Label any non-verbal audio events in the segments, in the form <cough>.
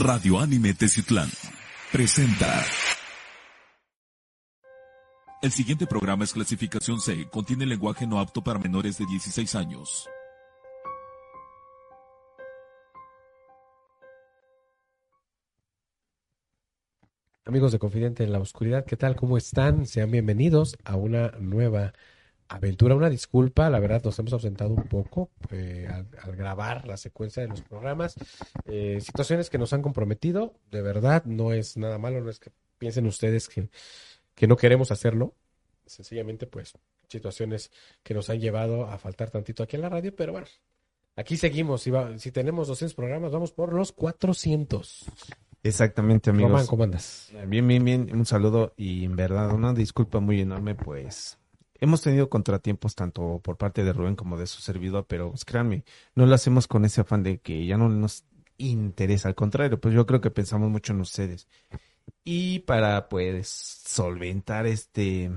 Radio Anime Teciutlán presenta. El siguiente programa es clasificación C, contiene lenguaje no apto para menores de 16 años. Amigos de Confidente en la Oscuridad, ¿qué tal? ¿Cómo están? Sean bienvenidos a una nueva aventura. Una disculpa, la verdad nos hemos ausentado un poco eh, al, al grabar la secuencia de los programas. Eh, situaciones que nos han comprometido, de verdad, no es nada malo, no es que piensen ustedes que, que no queremos hacerlo. Sencillamente, pues, situaciones que nos han llevado a faltar tantito aquí en la radio, pero bueno, aquí seguimos. Si, va- si tenemos 200 programas, vamos por los 400. Exactamente, amigos. ¿cómo andas? Bien, bien, bien. Un saludo y en verdad una disculpa muy enorme, pues hemos tenido contratiempos tanto por parte de Rubén como de su servidor, pero pues, créanme, no lo hacemos con ese afán de que ya no nos interesa, al contrario, pues yo creo que pensamos mucho en ustedes. Y para pues solventar este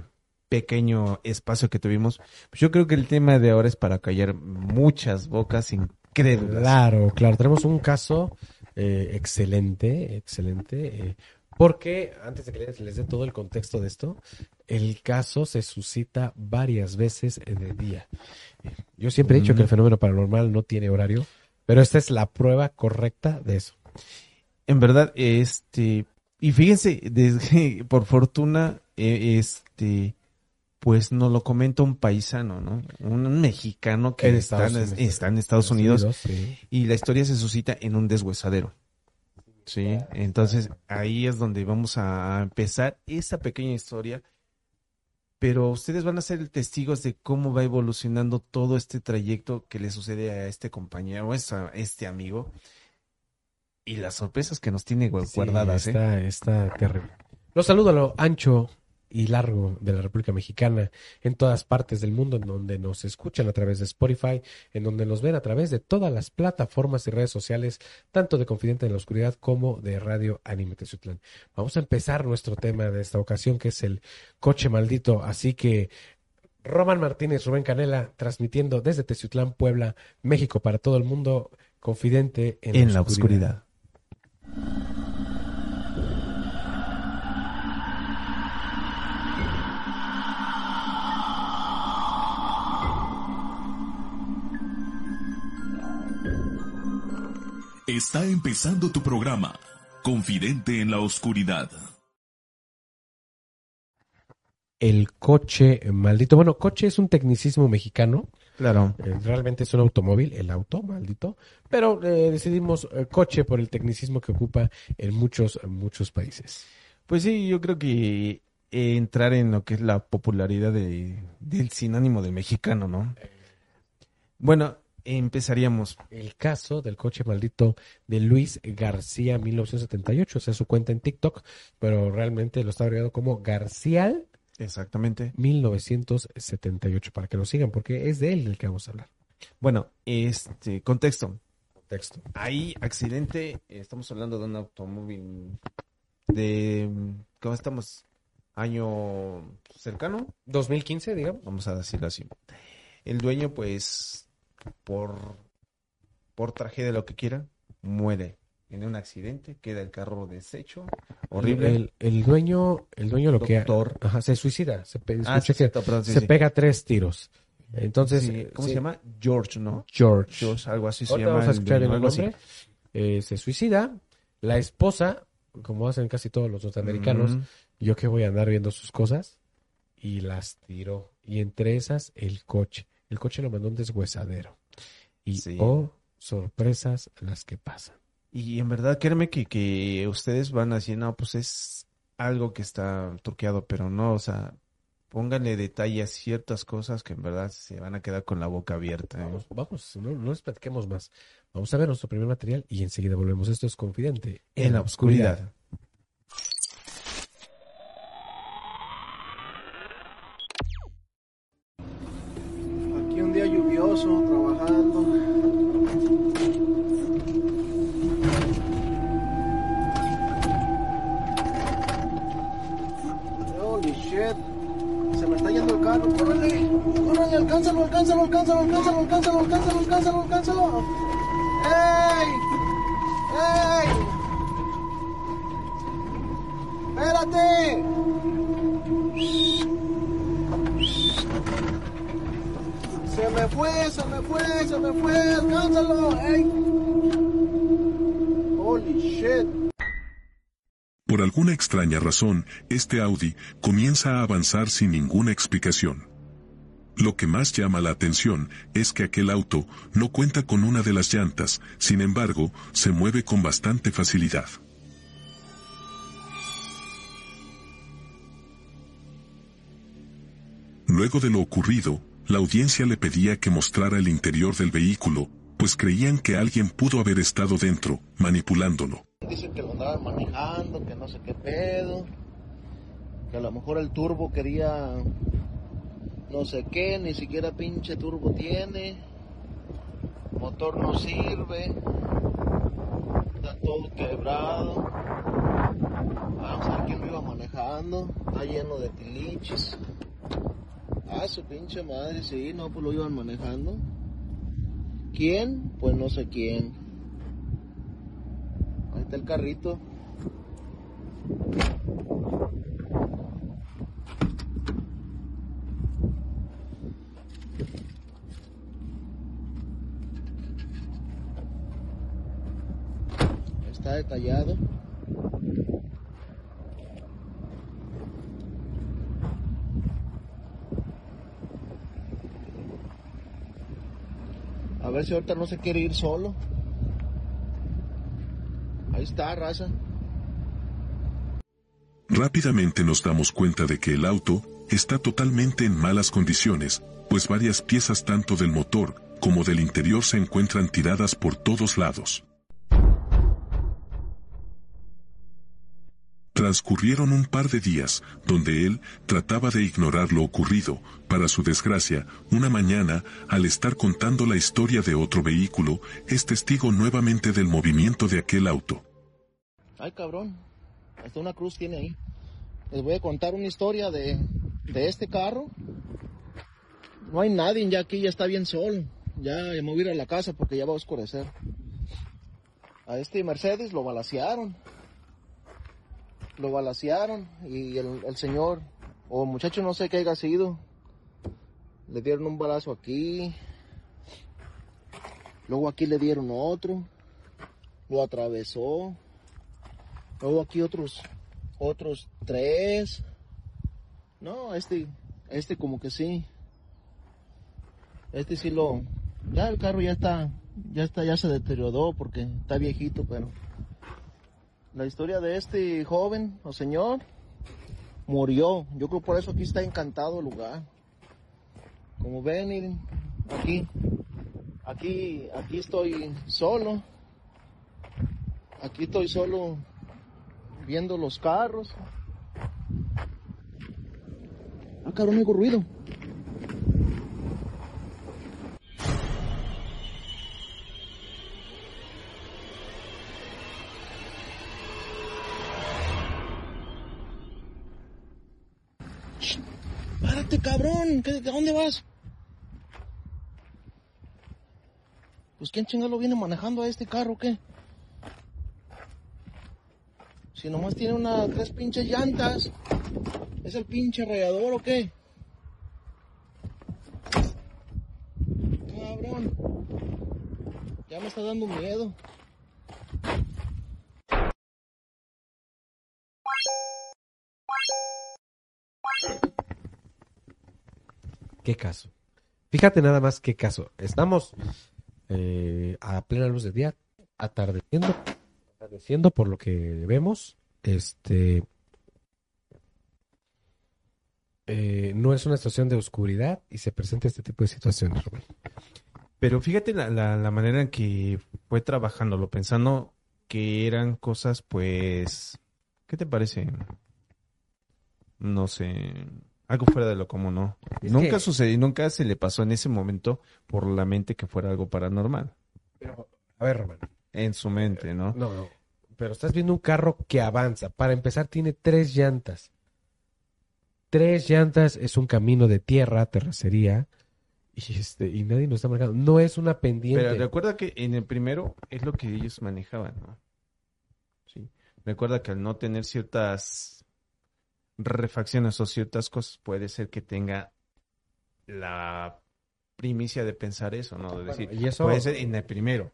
pequeño espacio que tuvimos, pues yo creo que el tema de ahora es para callar muchas bocas incrédulas. Claro, claro. Tenemos un caso eh, excelente, excelente. eh, porque antes de que les, les dé todo el contexto de esto, el caso se suscita varias veces en el día. Yo siempre he dicho que el Mm. fenómeno paranormal no tiene horario, pero esta es la prueba correcta de eso. En verdad, este, y fíjense, desde, por fortuna, eh, este, pues nos lo comenta un paisano, ¿no? Un mexicano que En está, Estados en- Unidos. está en Estados Unidos sí. y la historia se suscita en un deshuesadero. Sí, entonces ahí es donde vamos a empezar esa pequeña historia. Pero ustedes van a ser testigos de cómo va evolucionando todo este trayecto que le sucede a este compañero, a este amigo. Y las sorpresas que nos tiene Sí, guardadas, ¿eh? está, está terrible. Los saludo a lo ancho y largo de la República Mexicana, en todas partes del mundo, en donde nos escuchan a través de Spotify, en donde nos ven a través de todas las plataformas y redes sociales, tanto de Confidente en la Oscuridad como de Radio Anime Teciutlán. Vamos a empezar nuestro tema de esta ocasión, que es el coche maldito. Así que Roman Martínez, Rubén Canela, transmitiendo desde Teciutlán, Puebla, México, para todo el mundo, Confidente en, En la oscuridad. Está empezando tu programa, Confidente en la Oscuridad. El coche maldito. Bueno, coche es un tecnicismo mexicano. Claro. eh, realmente es un automóvil, el auto maldito. Pero eh, decidimos eh, coche por el tecnicismo que ocupa en muchos, muchos países. Pues sí, yo creo que eh, entrar en lo que es la popularidad de, del sinónimo del mexicano, ¿no? Bueno, empezaríamos. El caso del coche maldito de Luis García 1978. O sea, su cuenta en TikTok, pero realmente lo está agregado como Garcial Exactamente. 1978 para que lo sigan, porque es de él del que vamos a hablar. Bueno, este contexto. Texto. Ahí, accidente, estamos hablando de un automóvil de, ¿cómo estamos? Año cercano, 2015, digamos. vamos a decirlo así. El dueño, pues, por, por tragedia, lo que quiera, muere en un accidente, queda el carro deshecho, horrible. El, el dueño, el dueño lo que ajá, se suicida. Se, pe- Ah, escuché sí, que cierto, perdón, sí, se sí. pega tres tiros. Entonces, ¿cómo se llama? George, ¿no? George. George, algo así se llama. vamos a el escuchar bien dueño, el algo así. Eh, se suicida. La esposa, como hacen casi todos los norteamericanos, yo que voy a andar viendo sus cosas, y las tiró. Y entre esas, el coche. El coche lo mandó a un deshuesadero. Y, Sí. oh, sorpresas las que pasan. Y en verdad, créeme que, que ustedes van a decir, no, pues es algo que está truqueado, pero no, o sea, pónganle detalle a ciertas cosas que en verdad se van a quedar con la boca abierta. ¿eh? Vamos, vamos, no, no les platiquemos más. Vamos a ver nuestro primer material y enseguida volvemos. Esto es Confidente En la oscuridad. Razón, este Audi comienza a avanzar sin ninguna explicación. Lo que más llama la atención es que aquel auto no cuenta con una de las llantas, sin embargo, se mueve con bastante facilidad. Luego de lo ocurrido, la audiencia le pedía que mostrara el interior del vehículo, pues creían que alguien pudo haber estado dentro, manipulándolo. Dicen que lo andaban manejando, que no sé qué pedo. Que a lo mejor el turbo quería no sé qué, ni siquiera pinche turbo tiene. Motor no sirve. Está todo quebrado. Vamos a ver quién lo iba manejando. Está lleno de tiliches. Ah, su pinche madre, sí, no, pues lo iban manejando. ¿Quién? Pues no sé quién. El carrito. Está detallado. A ver si ahorita no se quiere ir solo. Está. Rápidamente nos damos cuenta de que el auto está totalmente en malas condiciones, pues varias piezas tanto del motor como del interior se encuentran tiradas por todos lados. Transcurrieron un par de días, donde él trataba de ignorar lo ocurrido. Para su desgracia, una mañana, al estar contando la historia de otro vehículo, es testigo nuevamente del movimiento de aquel auto. Ay, cabrón. Hasta una cruz tiene ahí. Les voy a contar una historia de, de este carro. No hay nadie ya aquí, ya está bien sol. Ya me voy a ir a la casa porque ya va a oscurecer. A este Mercedes lo balacearon. Lo balacearon y el señor, o muchacho no sé qué haya sido, le dieron un balazo aquí. Luego aquí le dieron otro. Lo atravesó. Luego aquí otros, otros tres. No, este, este como que sí. Este sí lo, ya el carro ya está, ya está, ya se deterioró porque está viejito, pero la historia de este joven o señor murió. Yo creo por eso aquí está encantado el lugar. Como ven, aquí, aquí, aquí estoy solo. Aquí estoy solo viendo los carros. Ah, cabrón, oigo ruido. Párate, cabrón. ¿Qué- ¿A dónde vas? Pues quién chingado viene manejando a este carro, ¿qué? Si nomás tiene una, tres pinches llantas. ¿Es el pinche rayador o qué? Cabrón. Ya me está dando miedo. ¿Qué caso? Fíjate nada más qué caso. Estamos eh, a plena luz del día, atardeciendo, atardeciendo por lo que vemos. Este eh, no es una situación de oscuridad y se presenta este tipo de situaciones, Rubén. Pero fíjate la, la, la manera en que fue trabajándolo, pensando que eran cosas, pues, ¿qué te parece? No sé, algo fuera de lo común, ¿no? Es nunca que- sucedió, nunca se le pasó en ese momento por la mente que fuera algo paranormal. Pero, a ver, Román. En su mente, ¿no? No, no. Pero estás viendo un carro que avanza. Para empezar, tiene tres llantas. Tres llantas es un camino de tierra, terracería. Y este, y nadie nos está marcando. No es una pendiente. Pero recuerda que en el primero es lo que ellos manejaban, ¿no? Sí. Recuerda que al no tener ciertas refacciones o ciertas cosas, puede ser que tenga la primicia de pensar eso, ¿no? De decir, y eso- puede ser en el primero.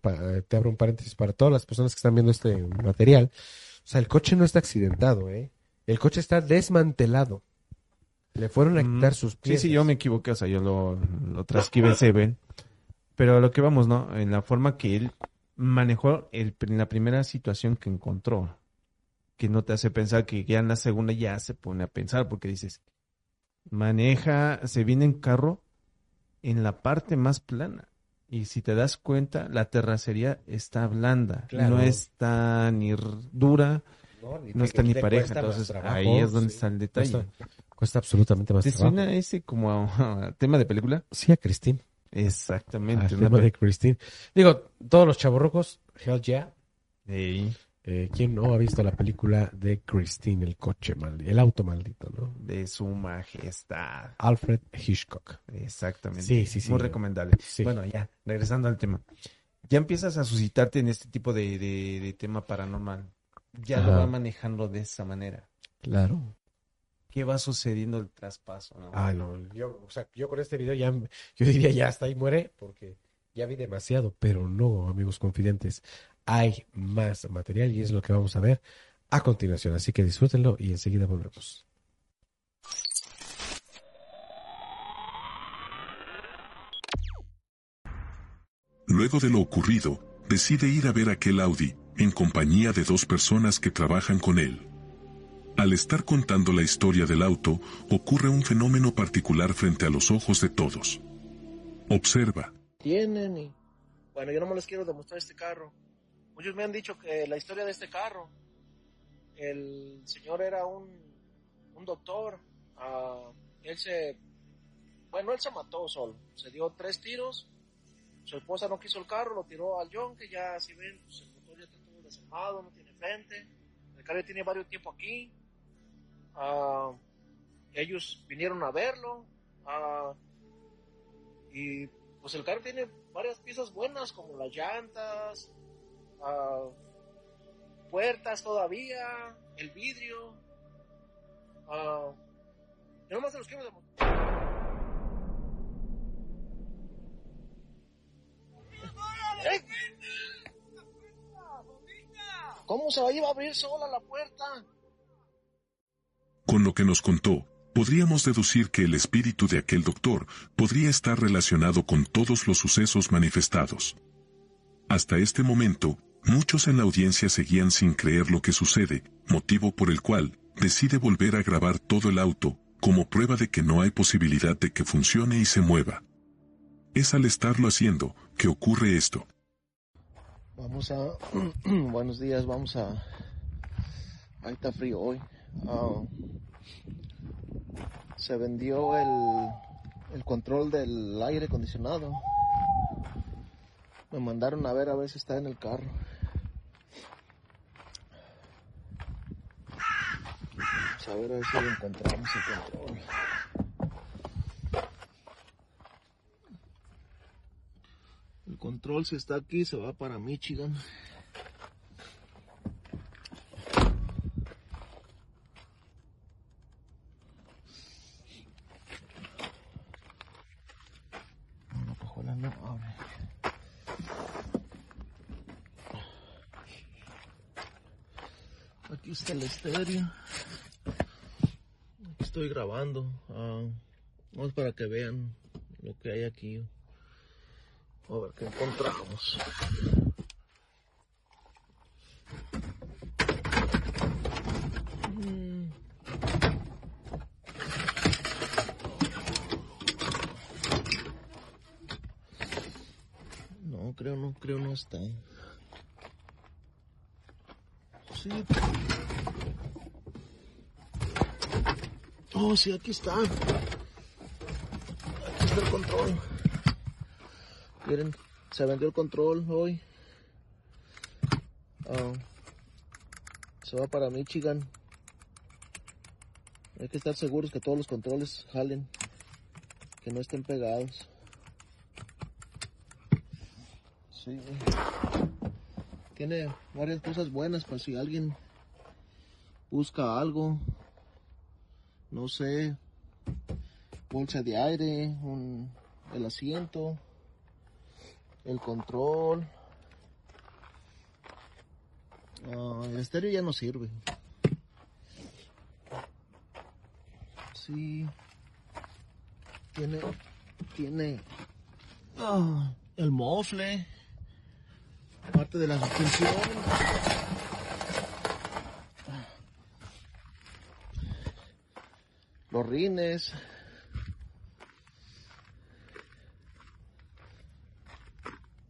Pa- te abro un paréntesis para todas las personas que están viendo este material. O sea, el coche no está accidentado, ¿eh? El coche está desmantelado. Le fueron a Mm, quitar sus Sí, piezas. sí, yo me equivoqué, o sea, yo lo, lo transcribí en Seven. Pero a lo que vamos, ¿no? En la forma que él manejó el, en la primera situación que encontró, que no te hace pensar que ya en la segunda ya se pone a pensar, porque dices, maneja, se viene en carro en la parte más plana. Y si te das cuenta, la terracería está blanda, Claro. no está ni dura, No, ni no te- está ni pareja. Entonces trabajo, ahí es donde sí. está el detalle. Cuesta, cuesta absolutamente más ¿Te trabajo. suena ese como a, <laughs> a tema de película? Sí, a Christine. Exactamente. Una tema de Christine. Digo, todos los chavorrucos, hell yeah. Ey, Eh, ¿Quién no ha visto la película de Christine, el coche maldito, el auto maldito, ¿no? de su majestad. Alfred Hitchcock. Exactamente. Sí, sí, sí. Muy recomendable. Sí. Bueno, ya, regresando al tema. Ya empiezas a suscitarte en este tipo de, de- de tema paranormal. Ya lo va manejando de esa manera. Claro. ¿Qué va sucediendo el traspaso? no? Ah, no, yo, o sea, yo con este video ya, yo diría ya hasta ahí muere, porque ya vi demasiado, pero no, amigos confidentes, hay más material y es lo que vamos a ver a continuación, así que disfrútenlo y enseguida volvemos. Luego de lo ocurrido, decide ir a ver aquel Audi, en compañía de dos personas que trabajan con él. Al estar contando la historia del auto, ocurre un fenómeno particular frente a los ojos de todos. Observa. tienen y bueno, yo no me les quiero demostrar este carro. Muchos me han dicho que la historia de este carro, el señor era un, un doctor, ah, él se, bueno, él se mató solo, se dio tres tiros, su esposa no quiso el carro, lo tiró al yonque, ya si ven, pues el motor ya está todo desarmado, no tiene frente, el carro ya tiene varios tiempo aquí, Ah, ellos vinieron a verlo, ah, y pues el carro tiene varias piezas buenas como las llantas, ah, puertas todavía, el vidrio. ah, yo nomás se los quiero. ¡Ey! ¿Cómo se va a abrir sola la puerta? Con lo que nos contó, podríamos deducir que el espíritu de aquel doctor podría estar relacionado con todos los sucesos manifestados. Hasta este momento, muchos en la audiencia seguían sin creer lo que sucede, motivo por el cual decide volver a grabar todo el auto, como prueba de que no hay posibilidad de que funcione y se mueva. Es al estarlo haciendo que ocurre esto. Vamos a. <clears throat> Buenos días, vamos a. Ahí está frío hoy. Ah, se vendió el, el control del aire acondicionado. Me mandaron a ver a ver si está en el carro. Vamos a ver a ver si lo encontramos el control. El control si está aquí se va para Michigan. Aquí está el estéreo. Estoy grabando. Ah, vamos para que vean lo que hay aquí. A ver qué encontramos. Mm. No, creo no, creo no está. Sí. Oh, sí, aquí está. Aquí está el control. Miren, se vendió el control hoy. Ah, se va para Michigan. Hay que estar seguros que todos los controles jalen, que no estén pegados. Sí. Tiene varias cosas buenas para si alguien busca algo. No sé, bolsa de aire, un, el asiento, el control. El estéreo ya no sirve. Sí. Tiene, tiene ah, el mofle, parte de la suspensión.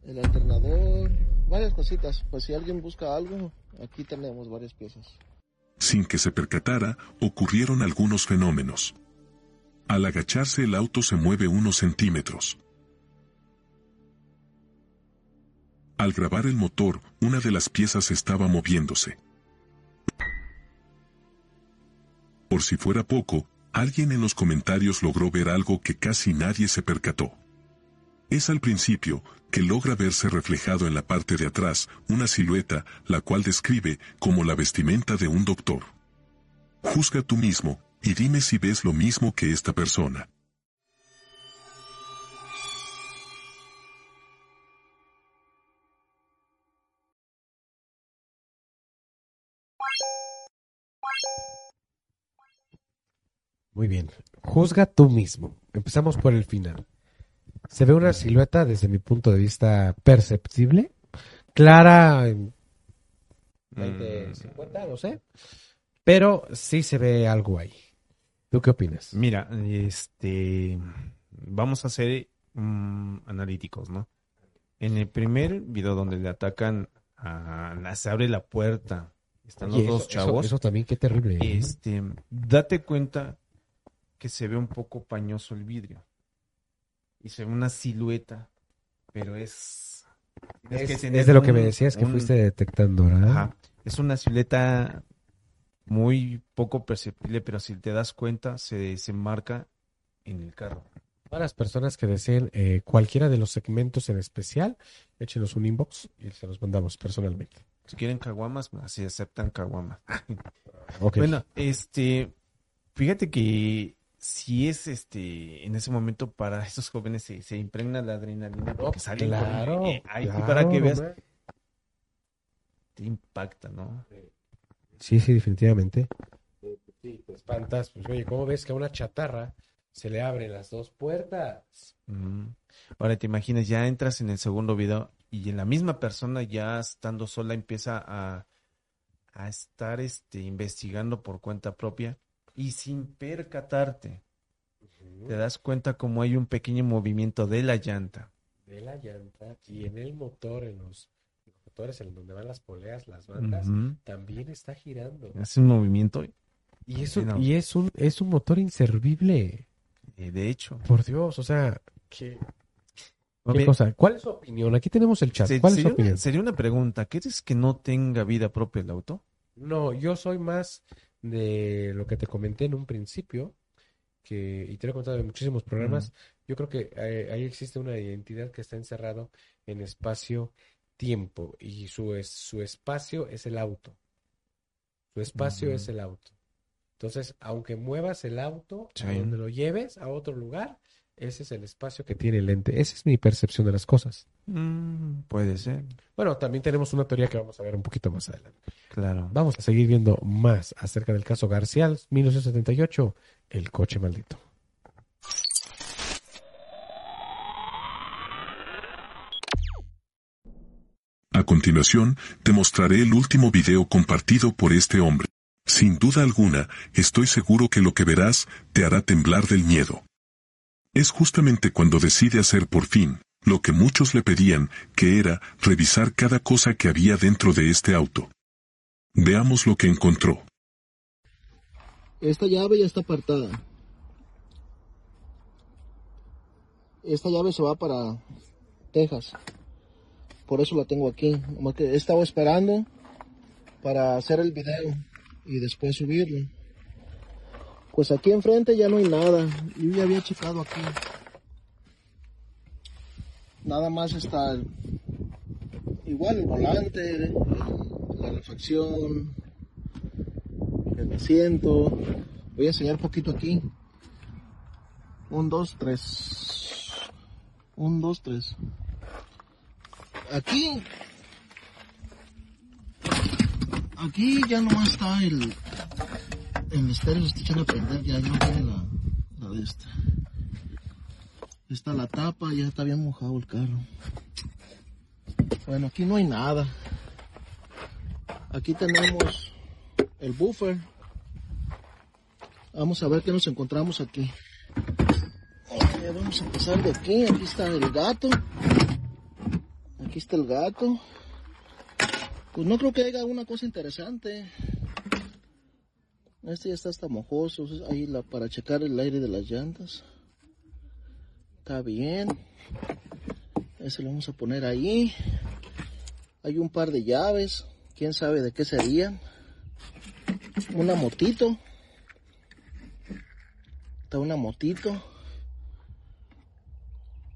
El alternador. Varias cositas. Pues si alguien busca algo, aquí tenemos varias piezas. Sin que se percatara, ocurrieron algunos fenómenos. Al agacharse el auto se mueve unos centímetros. Al grabar el motor, una de las piezas estaba moviéndose. Por si fuera poco, alguien en los comentarios logró ver algo que casi nadie se percató. Es al principio que logra verse reflejado en la parte de atrás una silueta, la cual describe como la vestimenta de un doctor. Juzga tú mismo, y dime si ves lo mismo que esta persona. Muy bien. Juzga tú mismo. Empezamos por el final. Se ve una silueta desde mi punto de vista perceptible, clara en 20, 50, no sé, pero sí se ve algo ahí. ¿Tú qué opinas? Mira, este, vamos a ser mm, analíticos, ¿no? En el primer video donde le atacan, a, se abre la puerta, están los dos chavos. Eso, eso también, qué terrible. ¿eh? Este, date cuenta que se ve un poco pañoso el vidrio. Y se ve una silueta, pero es... tienes que Es, es de lo que me decías que un- fuiste detectando, ¿verdad? Ajá. Es una silueta muy poco perceptible, pero si te das cuenta, se desenmarca en el carro. Para las personas que deseen eh, cualquiera de los segmentos en especial, échenos un inbox y se los mandamos personalmente. Si quieren caguamas, así aceptan caguamas. <laughs> Bueno, este, fíjate que si es este, en ese momento para esos jóvenes se, se impregna la adrenalina porque salen con- claro, eh, ahí claro, para que veas, te impacta, ¿no? Sí, sí, definitivamente. Sí, te espantas. Pues, oye, ¿cómo ves que a una chatarra se le abren las dos puertas? Mm. Ahora te imaginas, ya entras en el segundo video y en la misma persona ya estando sola empieza a, a estar este, investigando por cuenta propia y sin percatarte te das cuenta como hay un pequeño movimiento de la llanta. De la llanta y en el motor, en los motores en donde van las poleas, las bandas, también está girando. Hace un movimiento, Y es un, Sí, no. y es un, es un motor inservible. eh, de hecho. Por Dios, o sea, ¿qué, A qué cosa? ¿Cuál es su opinión? Aquí tenemos el chat. se- ¿Cuál es su opinión? una, sería una pregunta, ¿quieres que no tenga vida propia el auto? No, yo soy más de lo que te comenté en un principio, que, y te lo he contado en muchísimos programas. Yo creo que eh, ahí existe una identidad que está encerrado en espacio-tiempo, y su, es- su espacio es el auto. Su espacio es el auto. Entonces, aunque muevas el auto a donde lo lleves a otro lugar, ese es el espacio que tiene el ente. Esa es mi percepción de las cosas. Mm, puede ser, Bueno, también tenemos una teoría que vamos a ver un poquito más adelante. claro. Vamos a seguir viendo más acerca del caso García, 1978, el coche maldito. A continuación, te mostraré el último video compartido por este hombre. Sin duda alguna, estoy seguro que lo que verás te hará temblar del miedo. Es justamente cuando decide hacer por fin lo que muchos le pedían, que era revisar cada cosa que había dentro de este auto. Veamos lo que encontró. Esta llave ya está apartada. Esta llave se va para Texas. Por eso la tengo aquí. He estado esperando para hacer el video y después subirlo. Pues aquí enfrente ya no hay nada. Yo ya había checado aquí. Nada más está igual el volante, la refacción, el asiento, Voy a enseñar poquito aquí. Un, dos, tres. Un, dos, tres. Aquí. Aquí ya nomás está el. El estéreo se echando a perder, ya, no tiene la, la de esta. Está la tapa, ya está bien mojado el carro. Bueno, aquí no hay nada. Aquí tenemos el buffer. Vamos a ver qué nos encontramos aquí. Ok, vamos a empezar de aquí. Aquí está el gato. Aquí está el gato. Pues no creo que haya una cosa interesante. Este ya está hasta mojoso. Ahí la, para checar el aire de las llantas. Está bien. Ese lo vamos a poner ahí. Hay un par de llaves. Quién sabe de qué serían. Una motito. Está una motito.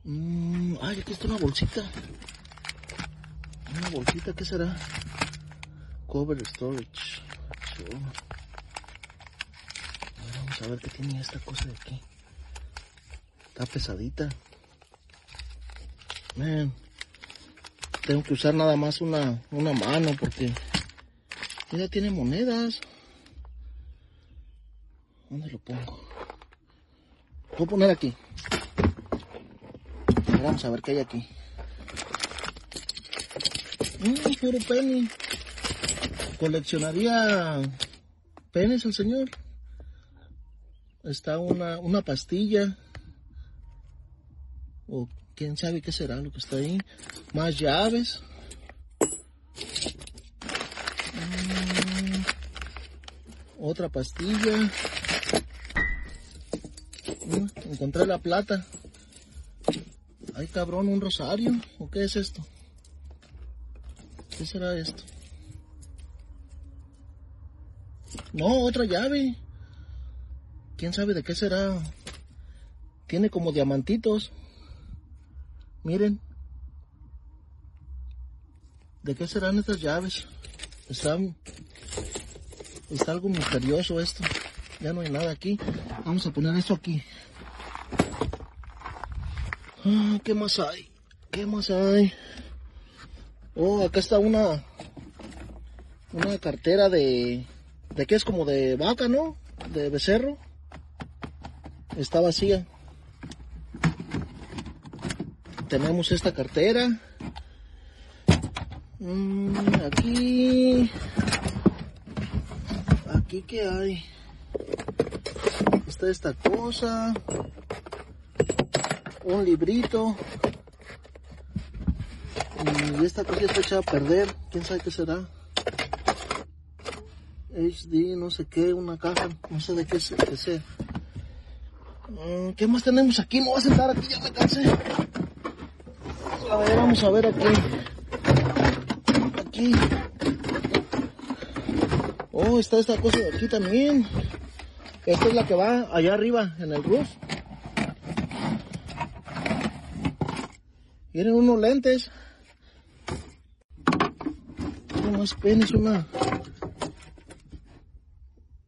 Mm, ay, aquí está una bolsita. Una bolsita, ¿qué será? Cover storage. A ver qué tiene esta cosa de aquí. Está pesadita. Tengo que usar nada más una, una mano porque ella tiene monedas. ¿Dónde lo pongo? Voy a poner aquí. Vamos a ver qué hay aquí. Mmm, puro penny. Coleccionaría penes el señor. Está una, una pastilla. O quién sabe qué será lo que está ahí. Más llaves. Mm, otra pastilla. Mm, encontré la plata. Ay, cabrón, un rosario. ¿O qué es esto? ¿Qué será esto? No, otra llave. ¿Quién sabe de qué será? Tiene como diamantitos. Miren. ¿De qué serán estas llaves? Está, está algo misterioso esto. Ya no hay nada aquí. Vamos a poner esto aquí. Ah, ¿Qué más hay? ¿Qué más hay? Oh, acá está una una cartera de de qué es como de vaca, ¿no? De becerro. Está vacía. Tenemos esta cartera. Mm, aquí aquí qué hay? Está esta cosa. Un librito. Y esta cosa está echada a perder. ¿Quién sabe qué será? HD, no sé qué, una caja, no sé de qué, qué sea. Mm, ¿Qué más tenemos aquí? Me voy a sentar aquí, ya me cansé. A ver, vamos a ver aquí. Aquí. Oh, está esta cosa de aquí también. Esta es la que va allá arriba, en el roof. Tienen unos lentes. Unos penes, una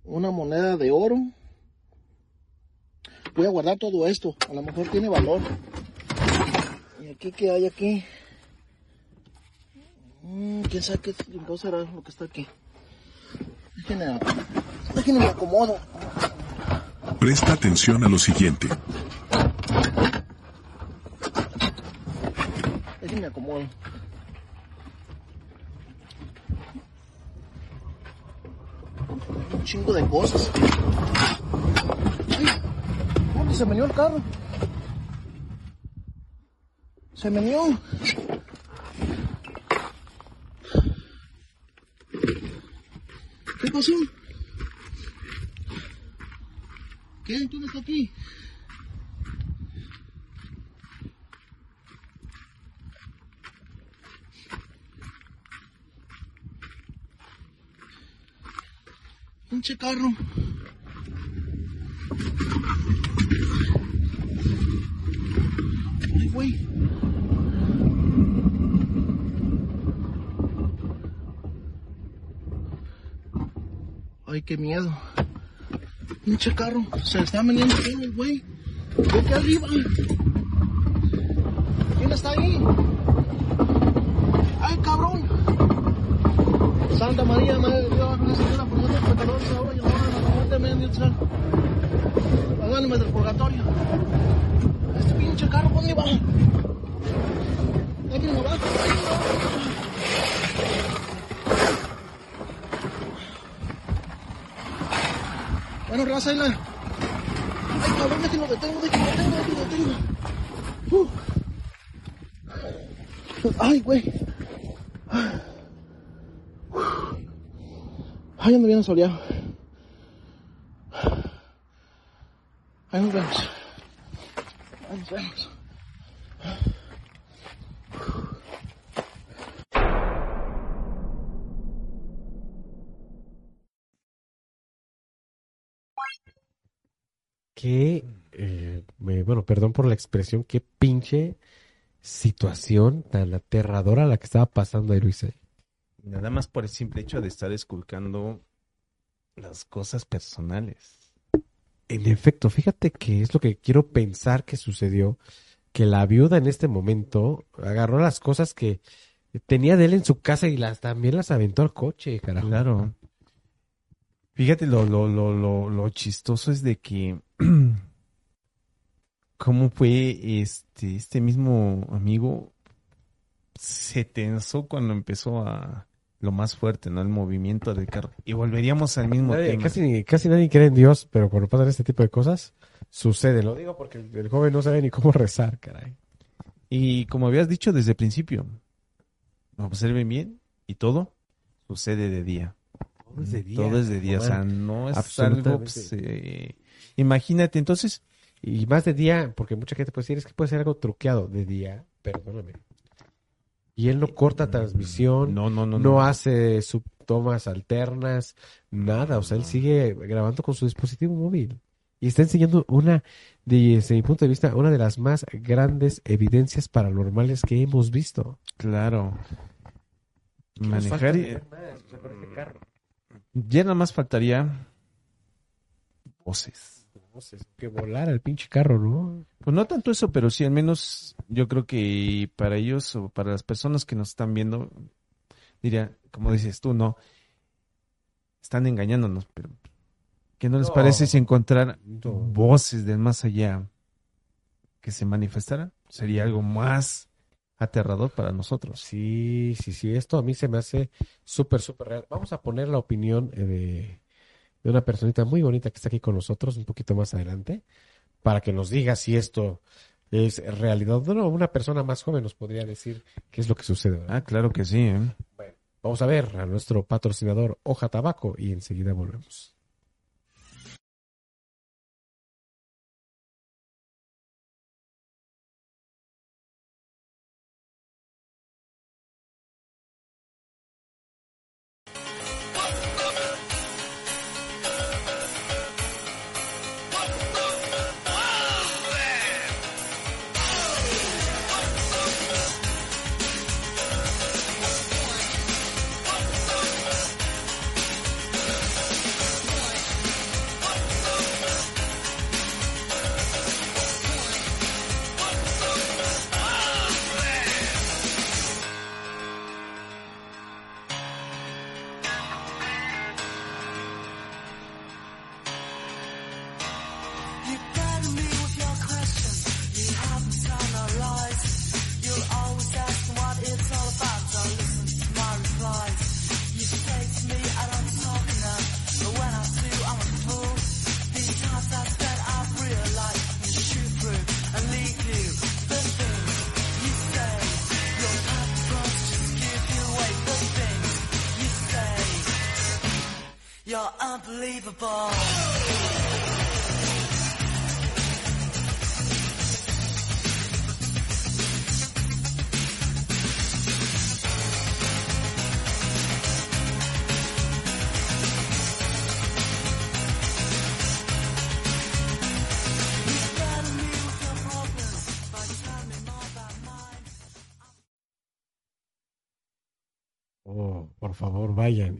una moneda de oro. Voy a guardar todo esto, a lo mejor tiene valor. ¿Y aquí qué hay aquí? Mm, ¿Quién sabe qué será lo que está aquí? Déjenme, déjenme me acomodo. Presta atención a lo siguiente. Déjenme me acomodo. Un chingo de cosas. Ay, ¿Dónde se meneó el carro? Se meneó. ¿Qué pasó? ¿Quién está aquí? Pinche carro. Ay, Ay, qué miedo. Pinche carro, se está meneando todo, güey. Vete arriba. ¿Quién está ahí? ¡Ay, cabrón! Santa María, Madre de Dios, una señora por nosotros pecadores, ahora y en la hora de la muerte, amén, Dios santo. Háganme del purgatorio. Pinche carro, ¿dónde va? ¿Alguien lo va? Bueno, raza, ahí la... Ay, cabrón, déjenlo detengo, déjenlo detengo, déjenlo detengo. Uh. Ay, güey. Ay, ando bien soleado. Ahí nos vemos. Qué, eh, me- bueno, perdón por la expresión, qué pinche situación tan aterradora la que estaba pasando ahí, Luis. eh. Nada más por el simple hecho de estar esculcando las cosas personales. En efecto, fíjate que es lo que quiero pensar que sucedió, que la viuda en este momento agarró las cosas que tenía de él en su casa y las también las aventó al coche, carajo. Claro. Fíjate, lo, lo, lo, lo, chistoso es de que <clears throat> cómo fue este, este mismo amigo se tensó cuando empezó a lo más fuerte, ¿no? El movimiento del carro. Y volveríamos al mismo Nadie- tema. casi, casi nadie cree en Dios, pero cuando pasan este tipo de cosas, sucede. Lo digo porque el, el joven no sabe ni cómo rezar, caray. Y como habías dicho desde el principio, observen bien y todo sucede de día. Todo es de día, Todo es de día, o sea, no es algo, pues, eh, imagínate, entonces, Y más de día, porque mucha gente puede decir, es que puede ser algo truqueado de día, perdóname. Y él no corta transmisión, no, no, no, no, no. hace subtomas alternas, nada. O sea, él sigue grabando con su dispositivo móvil. Y está enseñando una, desde mi punto de vista, una de las más grandes evidencias paranormales que hemos visto. Claro. Manejar. y-. Ya nada más faltaría voces. Que volara el pinche carro, ¿no? Pues no tanto eso, pero sí al menos yo creo que para ellos o para las personas que nos están viendo, diría, como dices tú, no, están engañándonos, pero ¿qué no les No. parece si encontrar No. voces del más allá que se manifestaran? Sería algo más aterrador para nosotros. Sí, sí, sí, esto a mí se me hace súper, súper real. Vamos a poner la opinión eh, de, de una personita muy bonita que está aquí con nosotros un poquito más adelante, para que nos diga si esto es realidad o no. Una persona más joven nos podría decir qué es lo que sucede. ¿verdad? Ah, claro que sí, ¿eh? Vamos a ver a nuestro patrocinador Hoja Tabaco y enseguida volvemos. Unbelievable.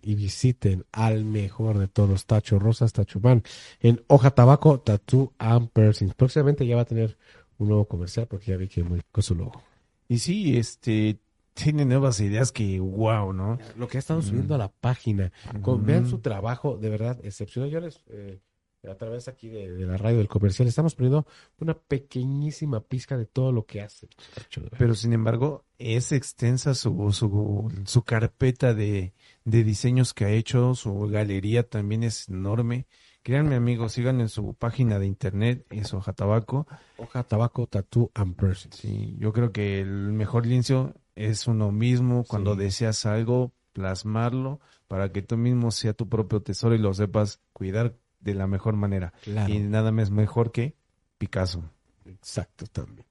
Y visiten al mejor de todos, Tacho Rosas Tachumán, en Hoja Tabaco, Tattoo and Piercings. Próximamente ya va a tener un nuevo comercial porque ya vi que modificó su logo. Y sí, este, tiene nuevas ideas que, wow, ¿no? Lo que ha estado subiendo a la página. Con- Vean su trabajo, de verdad, excepcional. Yo les, eh, a través aquí de, de la radio del comercial, estamos poniendo una pequeñísima pizca de todo lo que hace. Tacho, de verdad. Pero sin embargo, es extensa su, su, su carpeta de, de diseños que ha hecho, su galería también es enorme. Créanme amigos, sigan en su página de internet, es Hoja Tabaco. Hoja Tabaco, Tattoo and Piercings. Sí, yo creo que el mejor lienzo es uno mismo, cuando Sí. deseas algo, plasmarlo para que tú mismo sea tu propio tesoro y lo sepas cuidar de la mejor manera. Claro. Y nada más mejor que Picasso. Exacto, también.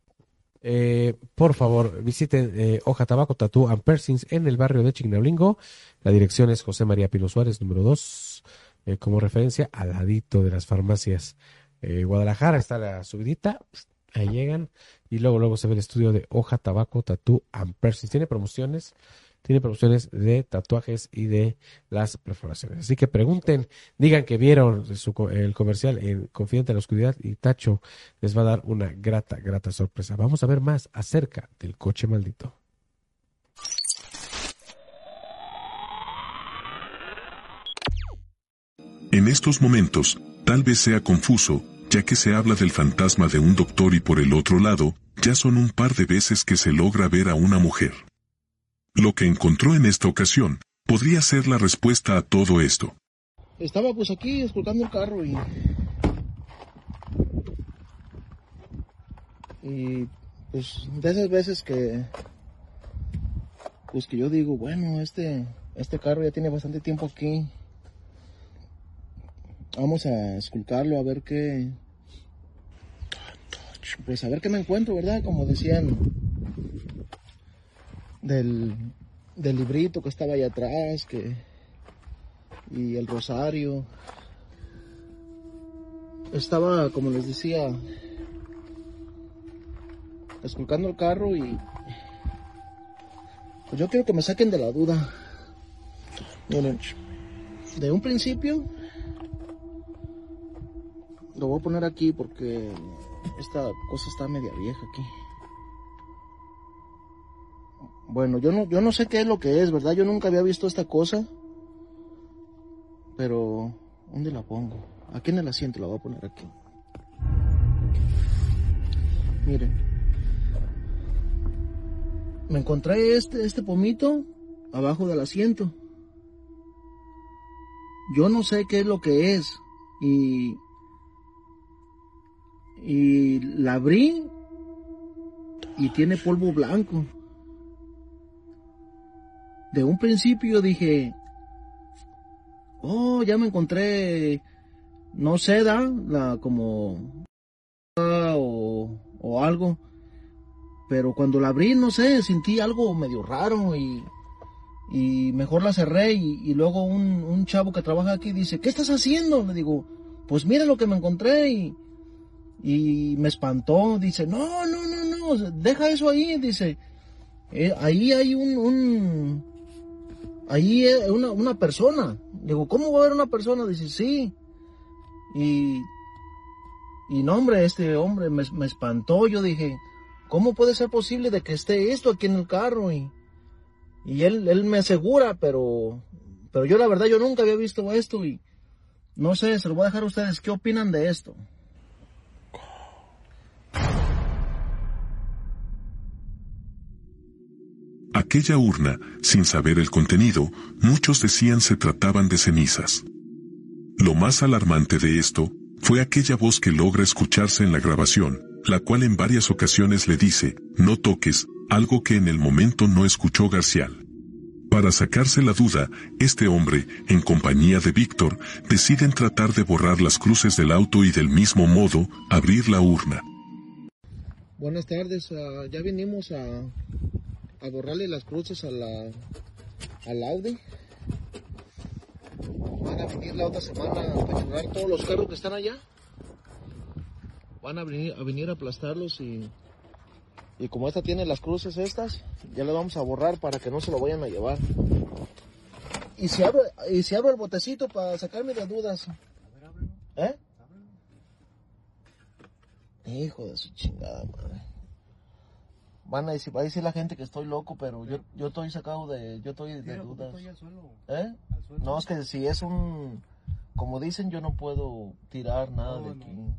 Eh, por favor, visiten eh, Hoja Tabaco Tattoo and Piercings en el barrio de Chignablingo. La dirección es José María Pino Suárez, número 2, como referencia al ladito de las farmacias eh, Guadalajara. Está la subidita, ahí llegan y luego luego se ve el estudio de Hoja Tabaco Tattoo and Piercings. Tiene promociones, tiene promociones de tatuajes y de las perforaciones. Así que pregunten, digan que vieron el comercial en Confidente en la Oscuridad y Tacho les va a dar una grata, grata sorpresa. Vamos a ver más acerca del coche maldito. En estos momentos, tal vez sea confuso, ya que se habla del fantasma de un doctor y por el otro lado, ya son un par de veces que se logra ver a una mujer. Lo que encontró en esta ocasión, podría ser la respuesta a todo esto. Estaba pues aquí esculcando el carro y. Y pues de esas veces que. Pues que yo digo, bueno, este. Este carro ya tiene bastante tiempo aquí. Vamos a esculcarlo a ver qué. Pues a ver qué me encuentro, ¿verdad? Como decían. Del. Del librito que estaba allá atrás, que y el rosario. Estaba, como les decía, esculcando el carro y pues yo quiero que me saquen de la duda. De un principio lo voy a poner aquí porque esta cosa está media vieja aquí. Bueno, yo no, yo no sé qué es lo que es, ¿verdad? Yo nunca había visto esta cosa. Pero, ¿dónde la pongo? Aquí en el asiento la voy a poner aquí. Miren. Me encontré este, este pomito abajo del asiento. Yo no sé qué es lo que es. Y. Y la abrí. Y tiene polvo blanco. De un principio dije, oh, ya me encontré, no seda, la como o, o algo, pero cuando la abrí, no sé, sentí algo medio raro y, y mejor la cerré y, y luego un, un chavo que trabaja aquí dice, ¿qué estás haciendo? Le digo, pues mira lo que me encontré y, y me espantó, dice, no, no, no, no, deja eso ahí, dice, "Eh, ahí hay un, un ahí es una, una persona. Digo, ¿cómo va a haber una persona? Dice, sí. Y, y no, hombre, este hombre me, me espantó. Yo dije, ¿cómo puede ser posible de que esté esto aquí en el carro? Y, y él, él me asegura, pero, pero yo la verdad, yo nunca había visto esto y no sé, se lo voy a dejar a ustedes. ¿Qué opinan de esto? Aquella urna, sin saber el contenido, muchos decían se trataban de cenizas. Lo más alarmante de esto, fue aquella voz que logra escucharse en la grabación, la cual en varias ocasiones le dice, no toques, algo que en el momento no escuchó Garcial. Para sacarse la duda, este hombre, en compañía de Víctor, deciden tratar de borrar las cruces del auto y del mismo modo, abrir la urna. Buenas tardes, ah, ya vinimos a, a borrarle las cruces a la, al Audi. Van a venir la otra semana a pechugar todos los carros que están allá. Van a venir a, venir a aplastarlos y, y como esta tiene las cruces estas, ya le vamos a borrar para que no se lo vayan a llevar. y si abro, y si abro el botecito para sacarme de dudas. ¿Eh? Hijo de su chingada madre. Van a decir, va a decir la gente que estoy loco, pero yo, yo estoy sacado de, yo estoy de dudas. ¿Eh? No, es que si es un, como dicen, yo no puedo tirar nada de aquí.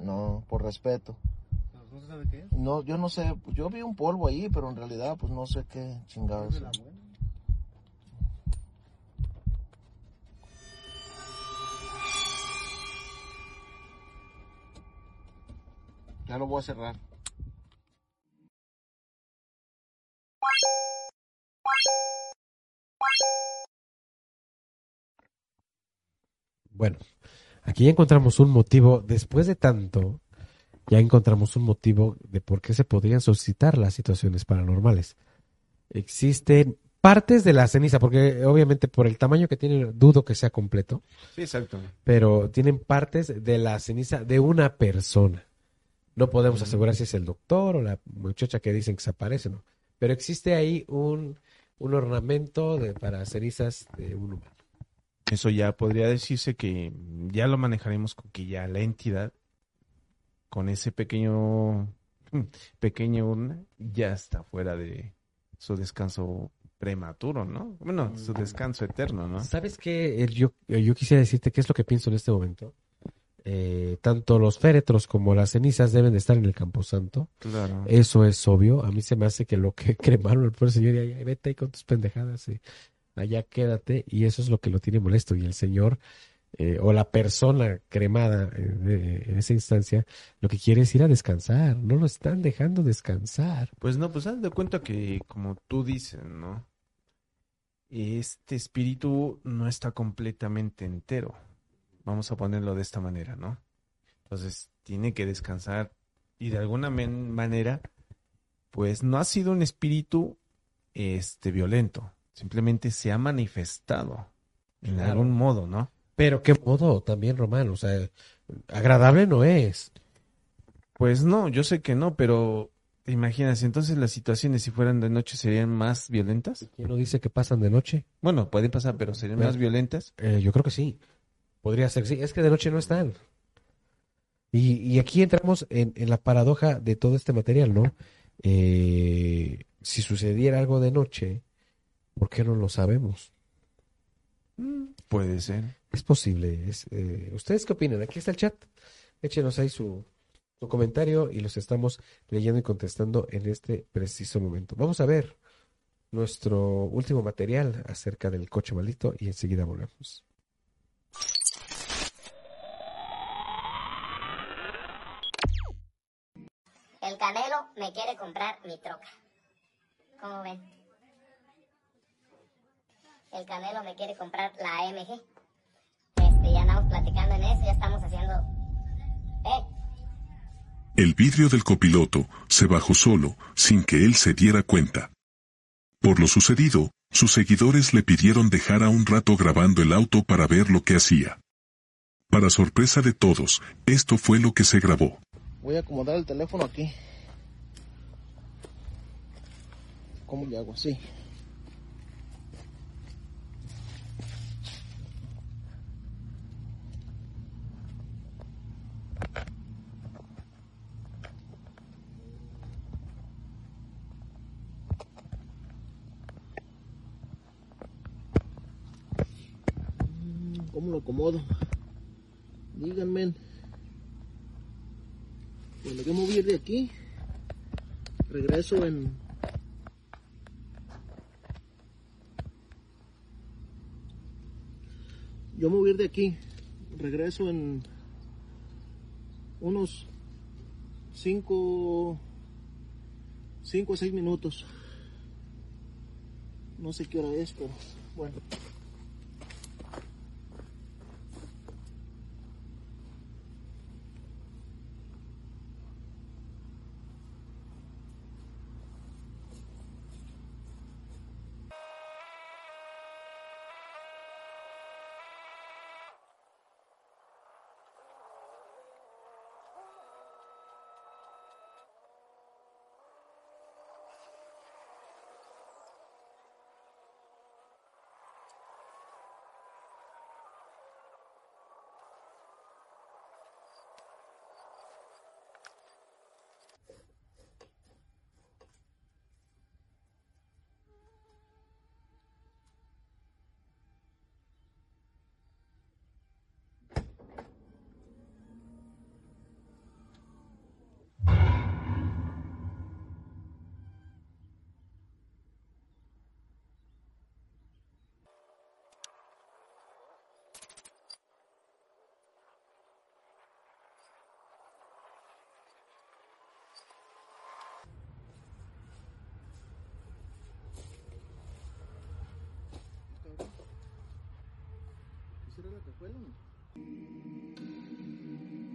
No, por respeto. No, yo no sé, yo vi un polvo ahí, pero en realidad pues no sé qué chingados. Ya lo voy a cerrar. Bueno, aquí ya encontramos un motivo, después de tanto, ya encontramos un motivo de por qué se podrían suscitar las situaciones paranormales. Existen partes de la ceniza, porque obviamente por el tamaño que tiene, dudo que sea completo, Sí, exacto. pero tienen partes de la ceniza de una persona. No podemos asegurar si es el doctor o la muchacha que dicen que se aparece, ¿no? Pero existe ahí un, un ornamento de, para cenizas de un humano. Eso ya podría decirse que ya lo manejaremos con que ya la entidad, con ese pequeño, <laughs> pequeño urna, ya está fuera de su descanso prematuro, ¿no? Bueno, su descanso eterno, ¿no? ¿Sabes qué? Yo, yo quisiera decirte qué es lo que pienso en este momento. Eh, tanto los féretros como las cenizas deben de estar en el Camposanto. Claro. Eso es obvio. A mí se me hace que lo que <laughs> cremaron al pobre señor, y ahí, vete ahí con tus pendejadas, y allá quédate. Y eso es lo que lo tiene molesto. Y el señor, eh, o la persona cremada eh, de- en esa instancia, lo que quiere es ir a descansar. No lo están dejando descansar. Pues no, pues haz de cuenta que, como tú dices, ¿no? Este espíritu no está completamente entero. Vamos a ponerlo de esta manera, ¿no? Entonces, tiene que descansar y de alguna manera, pues no ha sido un espíritu, este, violento. Simplemente se ha manifestado en Claro. algún modo, ¿no? Pero qué modo también, Román. O sea, agradable no es. Pues no, yo sé que no, pero ¿te imaginas? Entonces las situaciones si fueran de noche serían más violentas. ¿Quién no dice que pasan de noche? Bueno, pueden pasar, pero serían más violentas. Eh, yo creo que sí. Podría ser, sí. Es que de noche no están. Y, y aquí entramos en, en la paradoja de todo este material, ¿no? Eh, si sucediera algo de noche, ¿por qué no lo sabemos? Puede ser. Es posible. Es, eh, ¿Ustedes qué opinan? Aquí está el chat. Échenos ahí su, su comentario y los estamos leyendo y contestando en este preciso momento. Vamos a ver nuestro último material acerca del coche maldito y enseguida volvemos. El Canelo me quiere comprar mi troca. ¿Cómo ven? El Canelo me quiere comprar la AMG. Este, ya andamos platicando en eso, ya estamos haciendo... ¡Eh! El vidrio del copiloto se bajó solo, sin que él se diera cuenta. Por lo sucedido, sus seguidores le pidieron dejar a un rato grabando el auto para ver lo que hacía. Para sorpresa de todos, esto fue lo que se grabó. Voy a acomodar el teléfono aquí. ¿Cómo le hago así? Mm, ¿Cómo lo acomodo? Díganme. Cuando yo ir de aquí, regreso en... Yo ir de aquí, regreso en unos 5 cinco o 6 minutos. No sé qué hora es, pero bueno.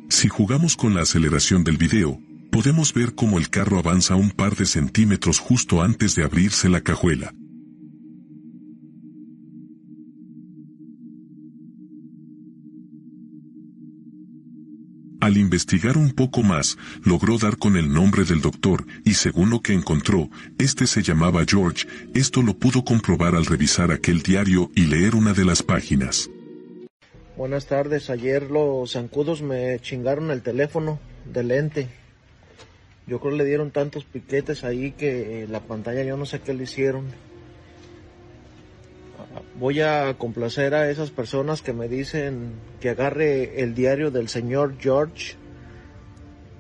Si jugamos con la aceleración del video, podemos ver cómo el carro avanza un par de centímetros justo antes de abrirse la cajuela. Al investigar un poco más, logró dar con el nombre del doctor y según lo que encontró, este se llamaba George. Esto lo pudo comprobar al revisar aquel diario y leer una de las páginas. Buenas tardes, ayer los zancudos me chingaron el teléfono de lente. Yo creo que le dieron tantos piquetes ahí que la pantalla yo no sé qué le hicieron. Voy a complacer a esas personas que me dicen que agarre el diario del señor George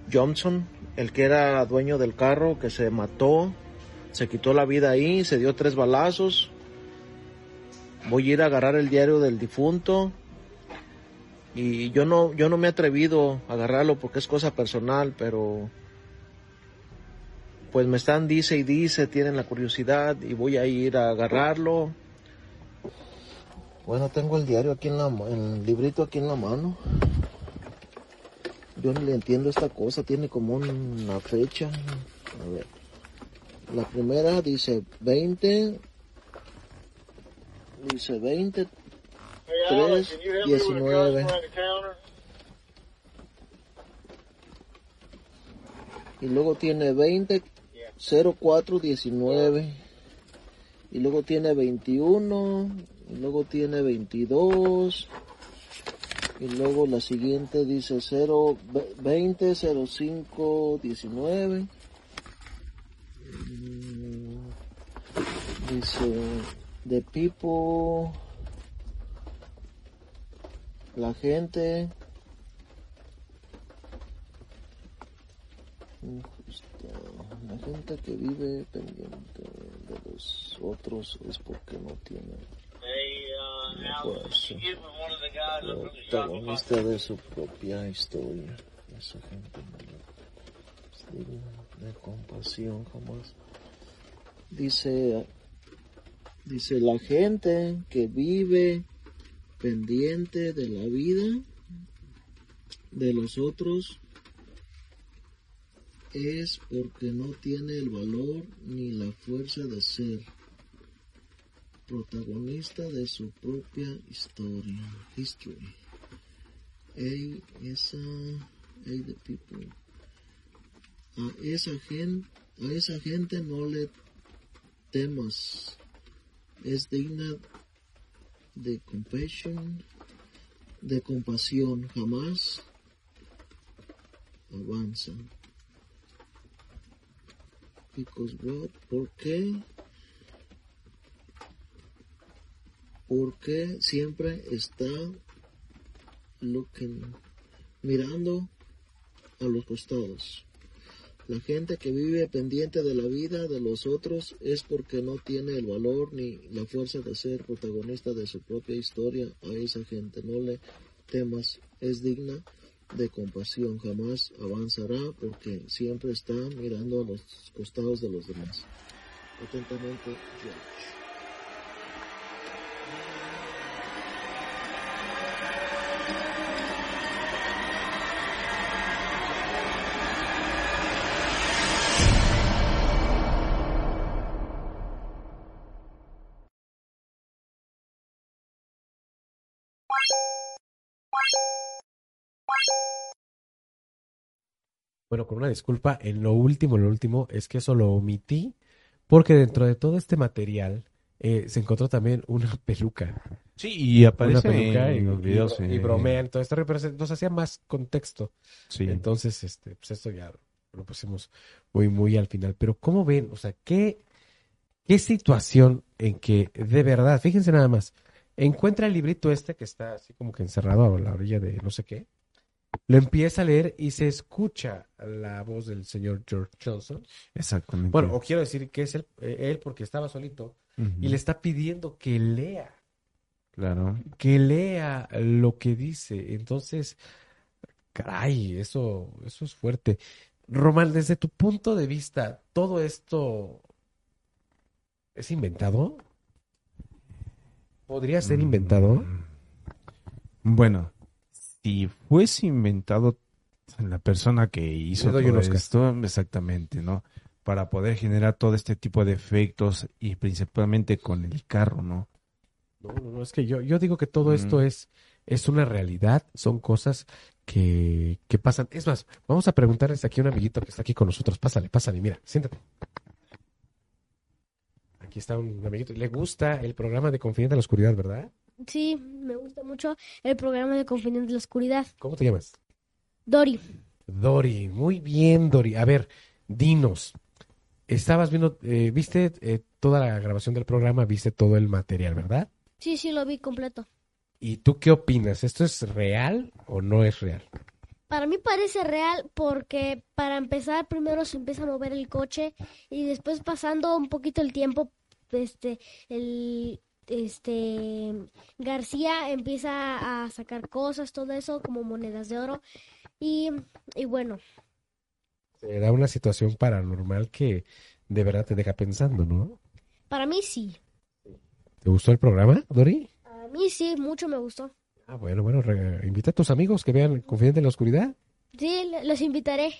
Johnson, el que era dueño del carro, que se mató, se quitó la vida ahí, se dio tres balazos. Voy a ir a agarrar el diario del difunto y yo no yo no me he atrevido a agarrarlo porque es cosa personal, pero pues me están dice y dice, tienen la curiosidad y voy a ir a agarrarlo. Bueno, tengo el diario aquí en la el librito aquí en la mano. Yo no le entiendo esta cosa, tiene como una fecha. A ver. La primera dice 20 dice 20 3 19 y luego tiene 20 04 19 y luego tiene 21 y luego tiene 22 y luego la siguiente dice 0 20 05 19 Mm, dice the people la gente Injusta. La gente que vive pendiente de los otros es porque no tiene fuerza. Protagonista de su propia historia. Esa gente no de compasión jamás. Dice, dice la gente que vive pendiente de la vida de los otros es porque no tiene el valor ni la fuerza de ser protagonista de su propia historia. History. Ey, esa, ey, the people. A esa gente, a esa gente no le temas. Es digna de compasión, de compasión, jamás avanza. Because what? ¿Por qué? Porque siempre está looking, mirando a los costados. La gente que vive pendiente de la vida de los otros es porque no tiene el valor ni la fuerza de ser protagonista de su propia historia. A esa gente no le temas, es digna de compasión, jamás avanzará porque siempre está mirando a los costados de los demás. Atentamente, George. Bueno, con una disculpa, en lo último, lo último, es que eso lo omití, porque dentro de todo este material eh, se encontró también una <laughs> peluca. Sí, y Una aparece peluca y, en los y videos. bro- y eh, bromean, todo esto, nos hacía más contexto. Sí. Entonces, este, pues esto ya lo pusimos muy, muy al final. Pero ¿cómo ven? O sea, ¿qué, qué situación en que de verdad, fíjense nada más, encuentra el librito este que está así como que encerrado a la orilla de no sé qué, lo empieza a leer y se escucha la voz del señor George Johnson. Exactamente. Bueno, o quiero decir que es él, eh, él porque estaba solito y le está pidiendo que lea Claro. que lea lo que dice. Entonces, caray, eso, eso es fuerte. Román, desde tu punto de vista, ¿todo esto es inventado? ¿Podría ser inventado? Mm. Bueno, si fuese inventado la persona que hizo todo esto, exactamente, ¿no? Para poder generar todo este tipo de efectos y principalmente con el carro, ¿no? No, no, no, es que yo, yo digo que todo Mm. esto es, es una realidad, son cosas que, que pasan. Es más, vamos a preguntarles aquí a un amiguito que está aquí con nosotros. Pásale, pásale, mira, siéntate. Aquí está un amiguito. Le gusta el programa de Confidente en la Oscuridad, ¿verdad? Sí, me gusta mucho el programa de Confidente de la Oscuridad. ¿Cómo te llamas? Dori, Dori, muy bien, Dori. A ver, dinos. Estabas viendo, eh, viste eh, toda la grabación del programa, viste todo el material, ¿verdad? sí, sí, lo vi completo. ¿Y tú qué opinas? ¿Esto es real o no es real? Para mí parece real porque para empezar primero se empieza a mover el coche y después pasando un poquito el tiempo, este, el, este, García empieza a sacar cosas, todo eso como monedas de oro y, y bueno, Será una situación paranormal que de verdad te deja pensando, ¿no? para mí sí, ¿Te gustó el programa, Dori? a mí sí, mucho me gustó. Ah, bueno, bueno, invita a tus amigos que vean Confidente en la Oscuridad. Sí, los invitaré.